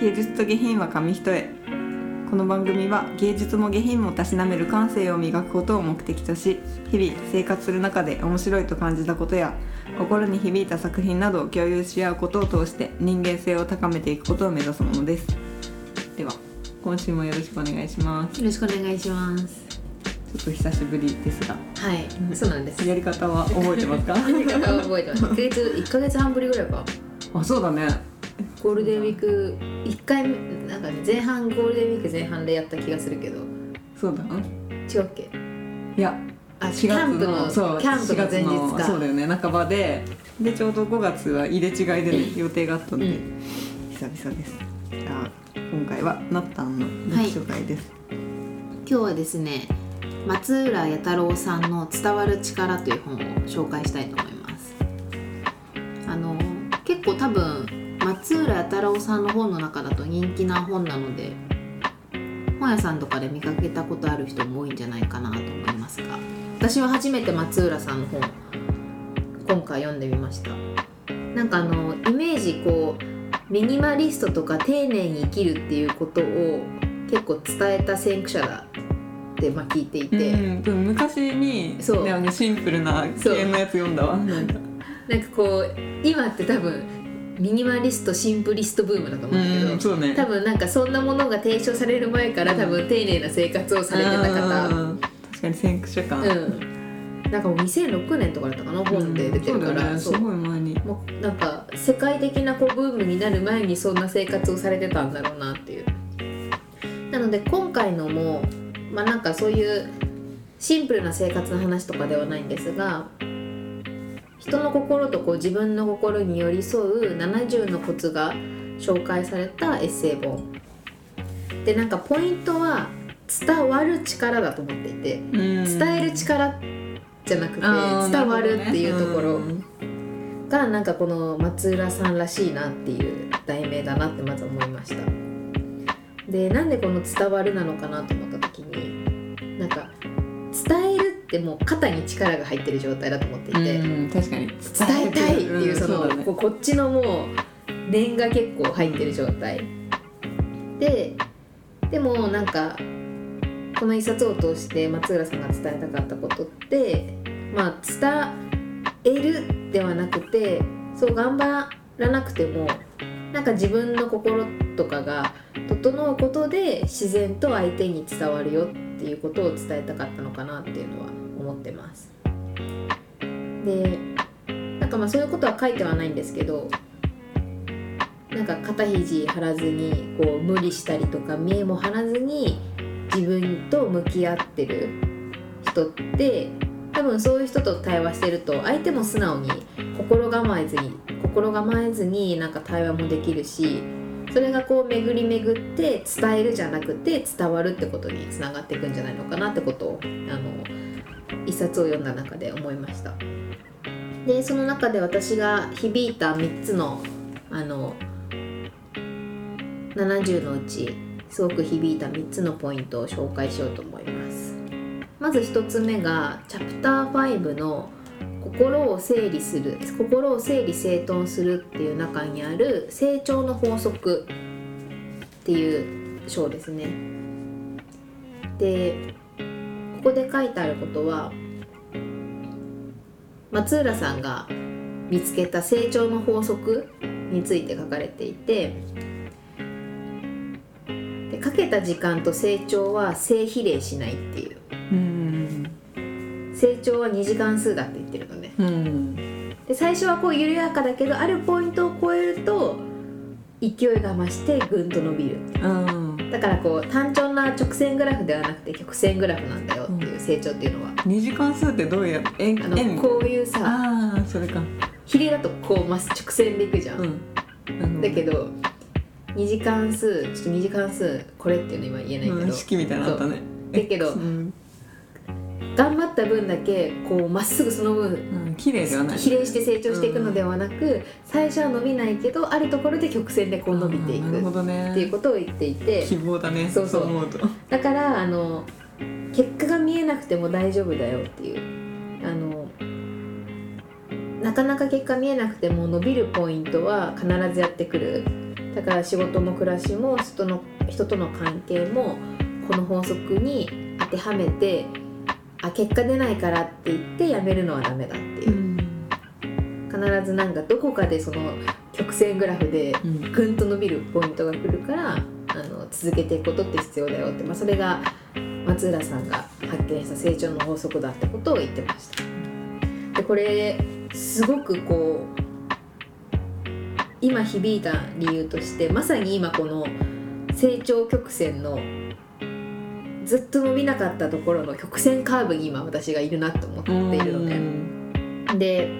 芸術と下品は紙一重。この番組は芸術も下品もたしなめる感性を磨くことを目的とし日々生活する中で面白いと感じたことや心に響いた作品などを共有し合うことを通して人間性を高めていくことを目指すものです。では今週もよろしくお願いします。よろしくお願いします。ちょっと久しぶりですが。はい、そうなんです。やり方は覚えてますか？やり方は覚えてます。1ヶ月一ヶ月半ぶりぐらいか。あそうだねゴールデンウィーク1回目なんかね前半ゴールデンウィーク前半でやった気がするけど。そうだ。違うっけ？いやあ4月のキャンプのそうキャンプの前日4月のか。そうだよね。半ばで。でちょうど5月は入れ違いで、ね、予定があったので、うん。久々です。じゃあ今回はなったんの読書会です、今日はですね松浦弥太郎さんの「伝わる力」という本を紹介したいと思います。あの結構多分松浦弥太郎さんの本の中だと人気な本なので本屋さんとかで見かけたことある人も多いんじゃないかなと思いますが私は初めて松浦さんの本今回読んでみました。なんかあのイメージこうミニマリストとか丁寧に生きるっていうことを結構伝えた先駆者だってまあ聞いていて、うん、昔にそう。ねあのシンプルな系のやつ読んだわ。なんか。なんかこう今って多分ミニマリストシンプリストブームだと思うんだけど、うんそうね。多分なんかそんなものが提唱される前から多分丁寧な生活をされてた方。うん確かに先駆者感、うん。なんかもう2006年とかだったかな本で出てるから、うんそうだよねすごい前に。もうなんか世界的なこうブームになる前にそんな生活をされてたんだろうなっていう。なので今回のもまあなんかそういうシンプルな生活の話とかではないんですが人の心とこう自分の心に寄り添う70のコツが紹介されたエッセイ本。でなんかポイントは伝わる力だと思っていてうん。伝える力じゃなくて伝わるっていうところがなんかこの松浦さんらしいなっていう題名だなってまず思いました。でなんでこの「伝わる」なのかなと思った時にってもう肩に力が入ってる状態だと思っていて、うん確かに。伝伝えたいっていうその、だね。こうこっちのもう念が結構入ってる状態。ででもなんかこの一冊を通して松浦さんが伝えたかったことってまあ伝えるではなくてそう頑張らなくてもなんか自分の心とかが整うことで自然と相手に伝わるよっていうことを伝えたかったのかなっていうのは思ってます。でなんかまあそういうことは書いてはないんですけどなんか肩肘張らずにこう無理したりとか見えも張らずに自分と向き合ってる人って多分そういう人と対話してると相手も素直に心構えずに心構えずになんか対話もできるしそれがこう巡り巡って伝えるじゃなくて伝わるってことにつながっていくんじゃないのかなってことをあの一冊を読んだ中で思いました。でその中で私が響いた3つのあの70のうちすごく響いた3つのポイントを紹介しようと思いますまず1つ目がチャプター5の心を整理する心を整理整頓するっていう中にある成長の法則っていう章ですねでここで書いてあることは松浦さんが見つけた成長の法則について書かれていてでかけた時間と成長は正比例しないっていう。う成長は2時間数だって言ってるのね。で最初はこう緩やかだけどあるポイントを超えると勢いが増してぐんと伸びるう。だからこう単調な直線グラフではなくて曲線グラフなんだよっていう成長っていうのは、二時間数ってどうや円あの円こういうさああそれか。比例だとこうまっ直線でいくじゃん、うん。だけど2時間数ちょっと2時間数これっていうの今言えないけど、うん式みたいなのあったね。だけどうん。頑張った分だけこうまっすぐその分うん綺麗ではない。比例して成長していくのではなく、最初は伸びないけどあるところで曲線でこう伸びていくどね。っていうことを言っていて。希望だね。そう。そう思うと。だからあの結果が見えなくても大丈夫だよっていう。あのなかなか結果見えなくても伸びるポイントは必ずやってくる。だから仕事も暮らしも人の人との関係もこの法則に当てはめてあ結果出ないからって言ってやめるのはダメだっていう、必ずなんかどこかでその曲線グラフでうん。ぐんと伸びるポイントが来るからあの続けていくことって必要だよって、まあ、それが松浦さんが発見した成長の法則だってことを言ってました。でこれすごくこう今響いた理由としてまさに今この成長曲線のずっと伸びなかったところの曲線カーブに今私がいるなと思っているのね。で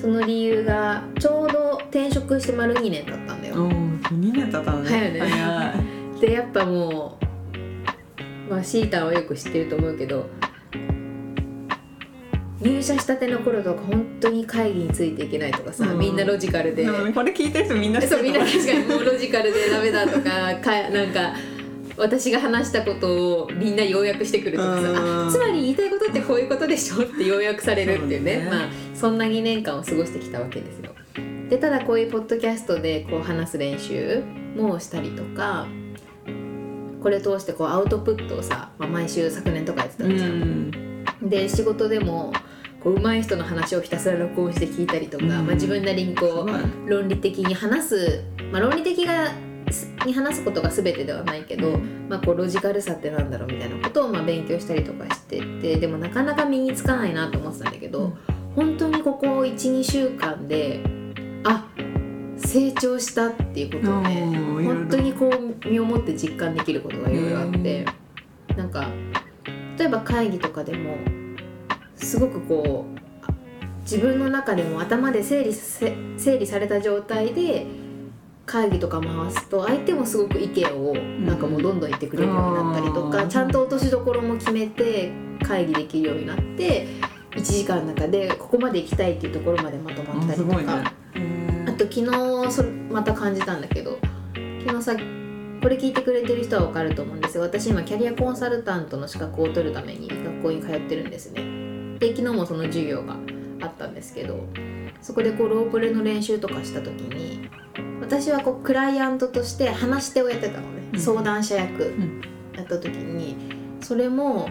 その理由がちょうど転職して丸2年経ったんだよ。うん2年経ったのね。早いね。でやっぱもうまあシーターはよく知ってると思うけど入社したての頃とか本当に会議についていけないとかさ、うん。みんなロジカルで、これ聞いてる人みんなそうみんなる確かにもうロジカルでダメだとかかなんか私が話したことをみんな要約してくるとかさ、つまり言いたいことってこういうことでしょって要約されるっていうね。ね。まあそんな2年間を過ごしてきたわけですよ。でただこういうポッドキャストでこう話す練習もしたりとかこれ通してこうアウトプットをさ、まあ、毎週昨年とかやってたうじゃん。ん。で仕事でもこう上手い人の話をひたすら録音して聞いたりとか、うん。まあ、自分なりにこう論理的に話す、まあ、論理的がに話すことが全てではないけど、まあ、こうロジカルさってなんだろうみたいなことをまあ勉強したりとかしててでもなかなか身につかないなと思ってたんだけど、うん。本当にここ12週間であ成長したっていうことをね本当にこう身をもって実感できることがいろいろあってなんか例えば会議とかでもすごくこうあ自分の中でも頭で整理せ整理された状態で会議とか回すと相手もすごく意見をなんかもうどんどん言ってくれるようになったりとか、うんちゃんと落としどころも決めて会議できるようになって1時間の中でここまで行きたいっていうところまでまとまったりとか。ね。あと昨日それまた感じたんだけど昨日さこれ聞いてくれてる人は分かると思うんですが私今キャリアコンサルタントの資格を取るために学校に通ってるんですね。で昨日もその授業があったんですけどそこでこうロープレの練習とかした時に私はこうクライアントとして話し手をやってたのね、うん。相談者役ん。やった時にそれも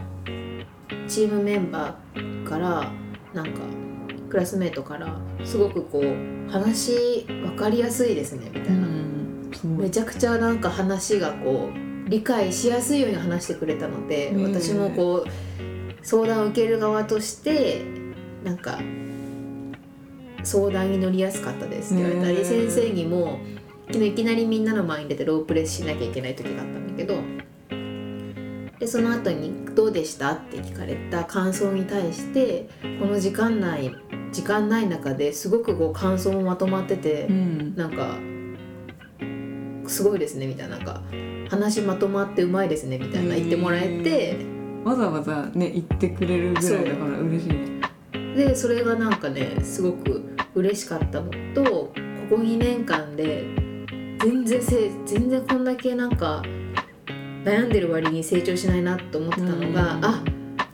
チームメンバーからなんかクラスメートからすごくこう話分かりやすいですねみたういな、んすごいめちゃくちゃなんか話がこう理解しやすいように話してくれたので、うん。私もこう相談を受ける側としてなんか相談に乗りやすかったですって言われたり、うん先生にも昨日いきなりみんなの前に出てロープレイしなきゃいけない時があったんだけどでその後に「どうでした?」って聞かれた感想に対してこの時間内時間ない中ですごくこう感想もまとまってて。うんなんかすごいですねみたいななんか話まとまってうまいですねみたいな言ってもらえてわざわざね言ってくれるぐらいだから嬉しいねでそれがなんかねすごく嬉しかったのとここ2年間で全然せ全然こんだけなんか悩んでる割に成長しないなと思ってたのが、うん。あ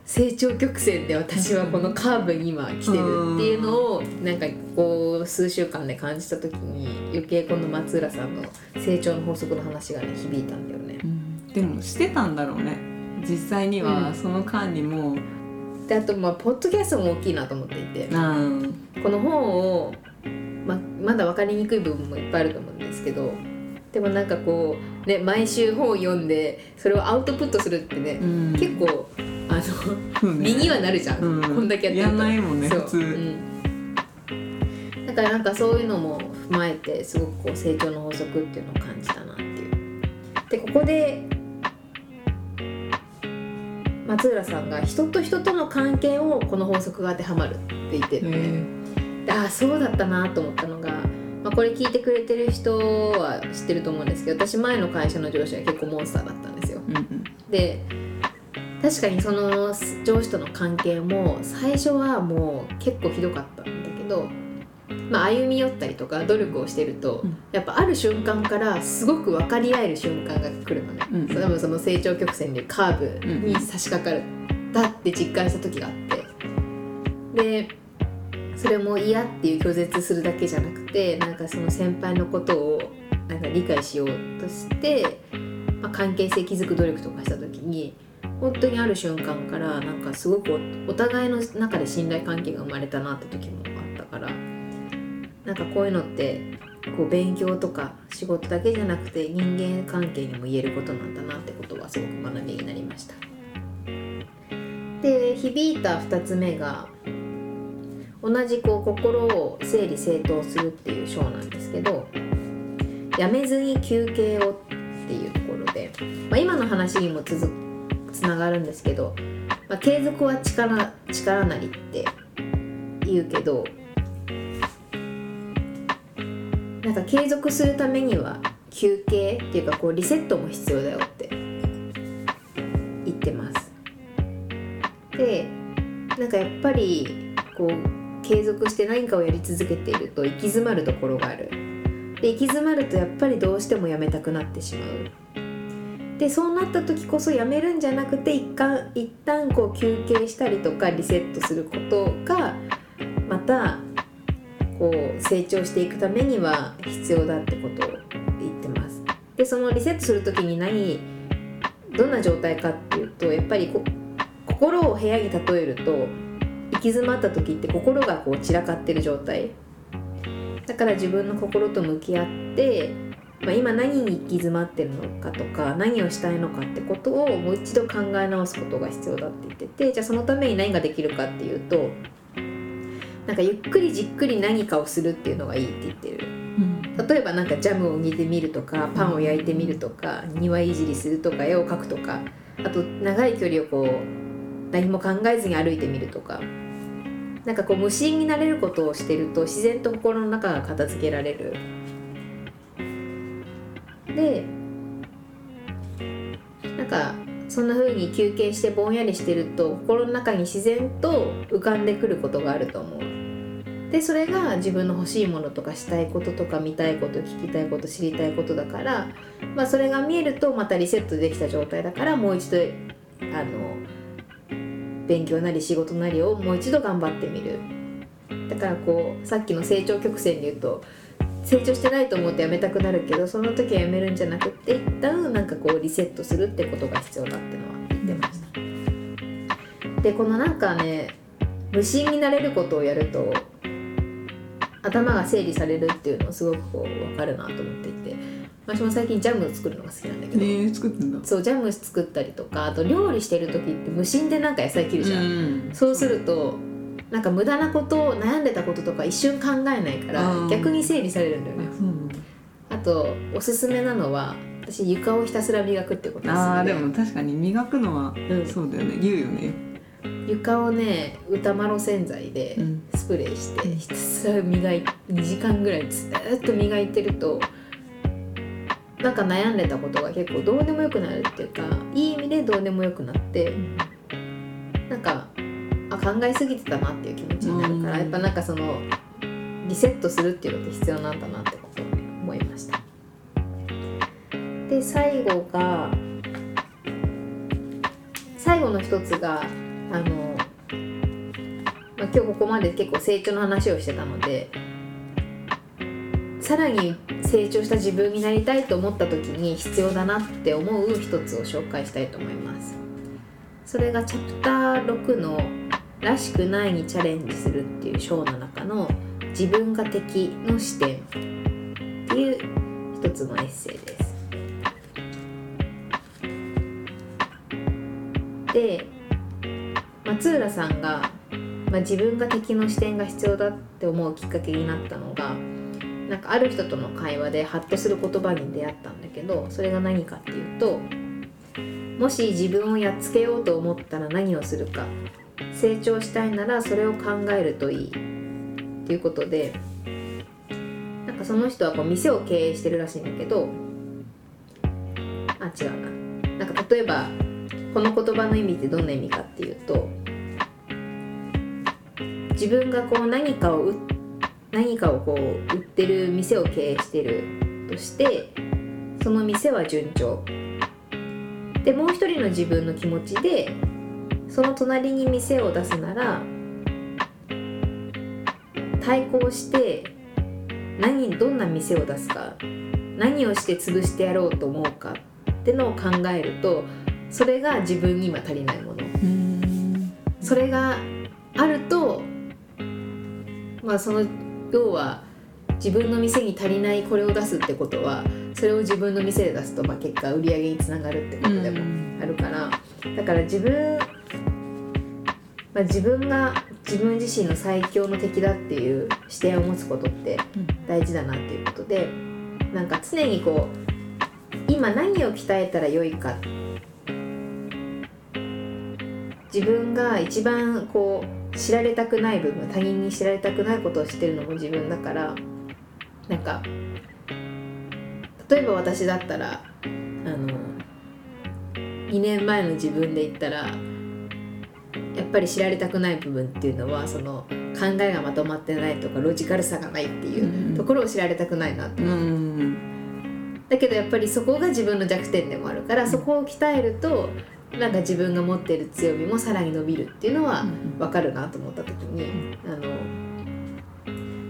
成長曲線で私はこのカーブに今来てるっていうのをなんかこう数週間で感じた時に余計この松浦さんの成長の法則の話がね響いたんだよね。うん。でもしてたんだろうね。実際にうん。はその間にもであとまあポッドキャストも大きいなと思っていて。あこの本を、ままだ分かりにくい部分もいっぱいあると思うんですけどでもなんかこうね毎週本を読んでそれをアウトプットするってね、うん。結構あのね。身にはなるじゃん、うん。こんだけやってると。やんないもんね普通。うん。だからなんかそういうのも踏まえてすごくこう成長の法則っていうのを感じたなっていう。でここで松浦さんが人と人との関係をこの法則が当てはまるって言ってるのね、ああそうだったなと思ったのが、まあ、これ聞いてくれてる人は知ってると思うんですけど私前の会社の上司は結構モンスターだったんですよ。えうん。で確かにその上司との関係も最初はもう結構ひどかったんだけど、まあ、歩み寄ったりとか努力をしてると、うん。やっぱある瞬間からすごく分かり合える瞬間が来るのね、うんそれ多分その成長曲線でカーブに差し掛かる、だって実感した時があって。でそれも嫌っていう拒絶するだけじゃなくてなんかその先輩のことをなんか理解しようとして、まあ、関係性築く努力とかした時に本当にある瞬間からなんかすごくお互いの中で信頼関係が生まれたなって時もあったからなんかこういうのってこう勉強とか仕事だけじゃなくて人間関係にも言えることなんだなってことはすごく学びになりました。で響いた2つ目が同じこう心を整理整頓するっていう章なんですけどやめずに休憩をっていうところで、まあ、今の話にも続つながるんですけど、まあ、継続は力力なりって言うけどなんか継続するためには休憩っていうかこうリセットも必要だよって言ってます。でなんかやっぱりこう継続して何かをやり続けていると行き詰まるところがある。で行き詰まるとやっぱりどうしてもやめたくなってしまう。でそうなった時こそやめるんじゃなくて一旦一旦こう休憩したりとかリセットすることがまたこう成長していくためには必要だってことを言ってます。でそのリセットする時に何どんな状態かっていうとやっぱり心を部屋に例えると行き詰まった時って心がこう散らかってる状態。だから自分の心と向き合って、まあ、今何に行き詰まってるのかとか何をしたいのかってことをもう一度考え直すことが必要だって言っててじゃあそのために何ができるかっていうとなんかゆっくりじっくり何かをするっていうのがいいって言ってる。例えばなんかジャムを煮てみるとかパンを焼いてみるとか庭いじりするとか絵を描くとかあと長い距離をこう何も考えずに歩いてみるとか。なんかこう無心になれることをしてると自然と心の中が片付けられる。でなんかそんな風に休憩してぼんやりしてると心の中に自然と浮かんでくることがあると思う。でそれが自分の欲しいものとかしたいこととか見たいこと聞きたいこと知りたいことだから、まあ、それが見えるとまたリセットできた状態だからもう一度あの勉強なり仕事なりをもう一度頑張ってみる。だからこうさっきの成長曲線で言うと成長してないと思ってやめたくなるけどその時はやめるんじゃなくて一旦なんかこうリセットするってことが必要だってのは言ってました。でこのなんかね無心になれることをやると頭が整理されるっていうのをすごくこう分かるなと思っていて。私も最近ジャムを作るのが好きなんだけど、えー、作ってんだ。そうジャム作ったりとかあと料理してる時って無心でなんか野菜切るじゃん、うん。そうするとなんか無駄なことを悩んでたこととか一瞬考えないからうん。逆に整理されるんだよね。そうなんだ。あとおすすめなのは私床をひたすら磨くってことですあーでも確かに磨くのはうん。そうだよね。言うよね。床をね歌丸洗剤でうん。スプレーしてひたすら磨い2時間ぐらいずーっと磨いてるとなんか悩んでたことが結構どうでもよくなるっていうかいい意味でどうでもよくなってなんかあ考えすぎてたなっていう気持ちになるから、うん。やっぱなんかそのリセットするっていうのって必要なんだなってことを思いました。で最後が最後の一つがあの、まあ、今日ここまで結構成長の話をしてたのでさらに成長した自分になりたいと思った時に必要だなって思う一つを紹介したいと思います。それがチャプター6の「らしくないにチャレンジする」っていう章の中の「自分が敵の視点」っていう一つのエッセイです。で松浦さんが、まあ、自分が敵の視点が必要だって思うきっかけになったのがなんかある人との会話でハッとする言葉に出会ったんだけどそれが何かっていうともし自分をやっつけようと思ったら何をするか。成長したいならそれを考えるといい。っていうことでなんかその人はこう店を経営してるらしいんだけどあ違うな。なんか例えばこの言葉の意味ってどんな意味かっていうと自分がこう何かを売何かをこう売ってる店を経営してるとしてその店は順調。でもう一人の自分の気持ちでその隣に店を出すなら対抗して何どんな店を出すか何をして潰してやろうと思うかってのを考えるとそれが自分に今足りないもの。うん。それがあるとまあその要は自分の店に足りないこれを出すってことはそれを自分の店で出すと、まあ、結果売り上げにつながるってことでもあるからだから自分、まあ、自分が自分自身の最強の敵だっていう視点を持つことって大事だなっていうことでなんか常にこう今何を鍛えたらよいか自分が一番こう知られたくない部分他人に知られたくないことをしてるのも自分だからなんか例えば私だったらあの2年前の自分で言ったらやっぱり知られたくない部分っていうのはその考えがまとまってないとかロジカルさがないっていうところを知られたくないなってうん。だけどやっぱりそこが自分の弱点でもあるからそこを鍛えるとなんか自分が持っている強みもさらに伸びるっていうのは分かるなと思った時にあの、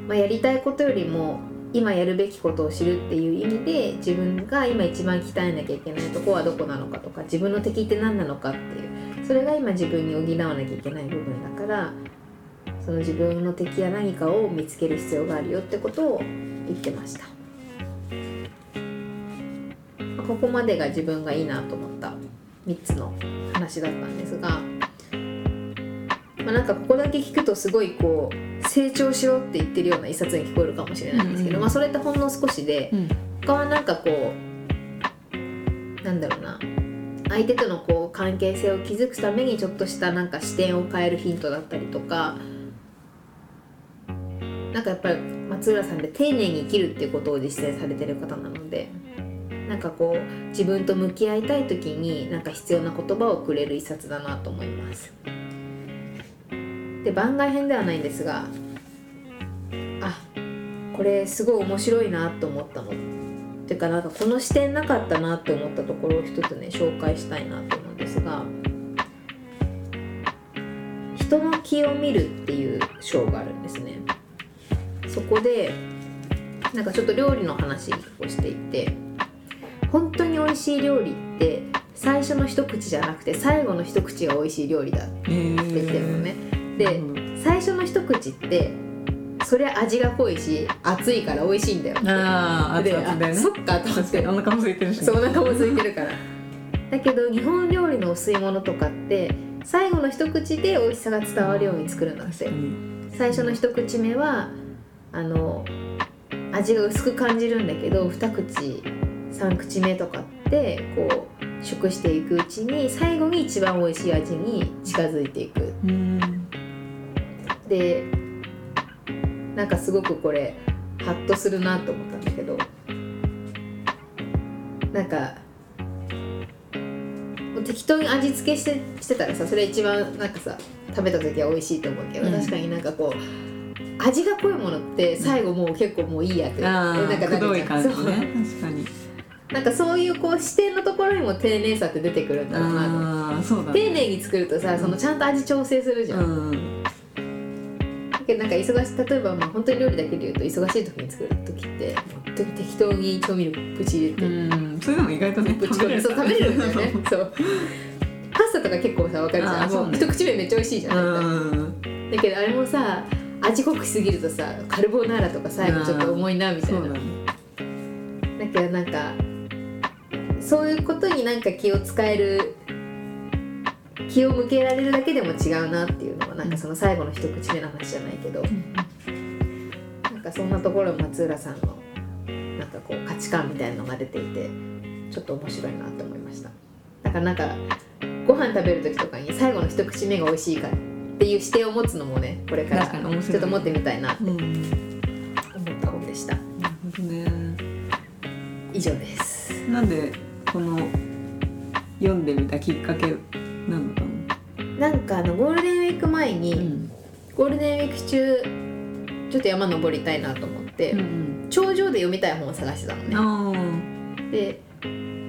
まあ、やりたいことよりも今やるべきことを知るっていう意味で自分が今一番鍛えなきゃいけないとこはどこなのかとか自分の敵って何なのかっていうそれが今自分に補わなきゃいけない部分だからその自分の敵や何かを見つける必要があるよってことを言ってました。まあここまでが自分がいいなと思った3つの話だったんですが、まあ、なんかここだけ聞くとすごいこう成長しろって言ってるような一冊に聞こえるかもしれないんですけど、うんうん。まあ、それってほんの少しでうん。他はなんかこうなんだろうな相手とのこう関係性を築くためにちょっとしたなんか視点を変えるヒントだったりとかなんかやっぱり松浦さんで丁寧に生きるっていうことを実践されてる方なのでなんかこう自分と向き合いたい時になんか必要な言葉をくれる一冊だなと思います。で番外編ではないんですがあこれすごい面白いなと思ったのていうかなんかこの視点なかったなって思ったところを一つね紹介したいなと思うんですが「人の気を見る」っていう章があるんですね。そこでなんかちょっと料理の話をしていて本当に美味しい料理って最初の一口じゃなくて最後の一口が美味しい料理だってえー言ってるのね。でうん最初の一口ってそりゃ味が濃いし熱いから美味しいんだよああね。あそっかと思って。お腹も空いてるしね。そうお腹も空いてるから。だけど日本料理のお吸い物とかって最後の一口で美味しさが伝わるように作るんだって。最初の一口目はあの味が薄く感じるんだけど二口三口目とかってこう食していくうちに最後に一番美味しい味に近づいていく。うん。でなんかすごくこれハッとするなと思ったんだけどなんか適当に味付けしてしてたらさそれ一番なんかさ食べた時は美味しいと思うけど、うん。確かになんかこう味が濃いものって最後もう結構もういいやって、あなんかあくどい感じね。そう。確かになんかそういうこう視点のところにも丁寧さって出てくるんだろうなと。ああそうだ丁ね寧に作るとさそのちゃんと味調整するじゃん、うん。だけどなんか忙し例えばまあ本当に料理だけで言うと忙しい時に作る時って本当に適当に調味料プチ入れて、うん。それでも意外とねぶち込んでそう食べれるんだよね。そう。パスタとか結構さ分かるじゃん。もう一口目めっちゃ美味しいじゃん、うん。だけどあれもさ味濃くしすぎるとさカルボナーラとか最後ちょっと重いなみたいな。ね。だけどなんかそういうことになんか気を使える気を向けられるだけでも違うなっていうのはなんかその最後の一口目の話じゃないけど、なんかそんなところ松浦さんのなんかこう価値観みたいなのが出ていてちょっと面白いなって思いました。だからなんかご飯食べる時とかに最後の一口目が美味しいかっていう視点を持つのもねこれからちょっと持ってみたいなってうん思った本でした。なるほどね。以上です。なんでこの読んでみたきっかけなのかな？んかあのゴールデンウィーク前に、なゴールデンウィーク中ちょっと山登りたいなと思って、うん頂上で読みたい本を探してたのね。で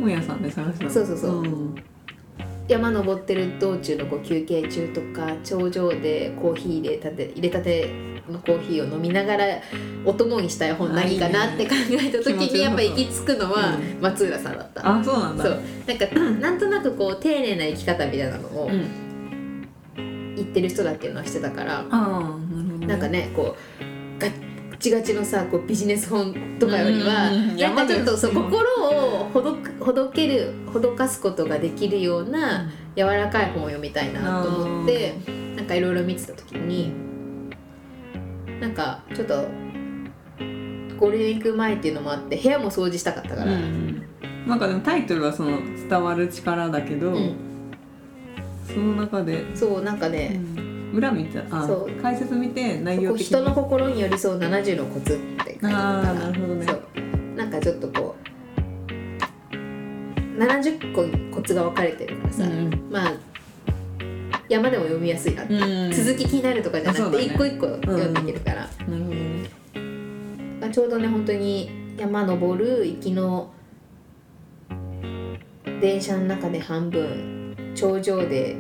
本屋さんで探したの？そうそうそう。うん。山登ってる道中のこう休憩中とか頂上でコーヒー入れたて入れたてのコーヒーを飲みながらお供にしたい本何かなって考えた時にやっぱ行き着くのはうん。松浦さんだった。あそうなんだ。そう。なんかなんとなくこう丁寧な生き方みたいなのをうん。言ってる人だっていうのはしてたから、ああなんかねこうガッチガチのさこうビジネス本とかよりは、うんうんうんなんかちょっとそう心をほどくほどけるほどかすことができるような柔らかい本を読みたいなと思ってなんかいろいろ見てた時になんかちょっとゴールデンウィーク前っていうのもあって部屋も掃除したかったから、うんなんかでもタイトルはその伝わる力だけど、うん。その中で、そうなんかね、裏見てあそう。解説見て内容的人の心に寄り添う70のコツって書いてあったからなるほどね。なんかちょっとこう70個にコツが分かれてるからさ、うん。まあ山でも読みやすいな。うん。続き気になるとかじゃなくて一個一個読んでいけるから、なるほどね。まあ、ちょうどね本当に山登る行きの電車の中で半分頂上で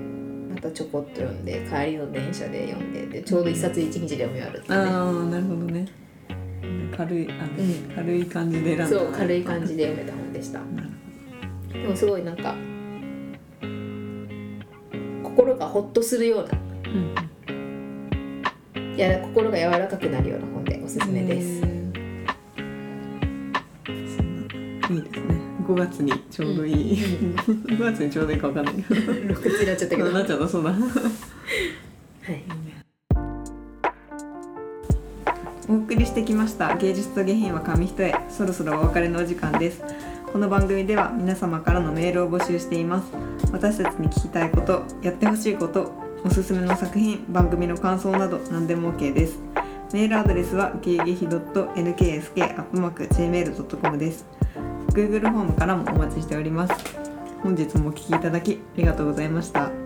またちょこっと読んで帰りの電車で読んででちょうど一冊一日で読み終わるってね、ああなるほどね。軽いあ、うん。軽い感じで選んだ。そう軽い感じで読めた本でした。でもすごいなんか心がほっとするようなうん。やら心が柔らかくなるような本でおすすめです、いいですね。5月にちょうどいい、5月にちょうどいいかわかんない。けど6つになっちゃったけど、なっちゃったそうだはい、お送りしてきました。芸術と下品は紙一重。そろそろお別れのお時間です。この番組では皆様からのメールを募集しています私たちに聞きたいことやってほしいことおすすめの作品番組の感想など何でも OK です。メールアドレスは芸劇 .nksk.gmail.com です。Google フォームからもお待ちしております。本日もお聞きいただきありがとうございました。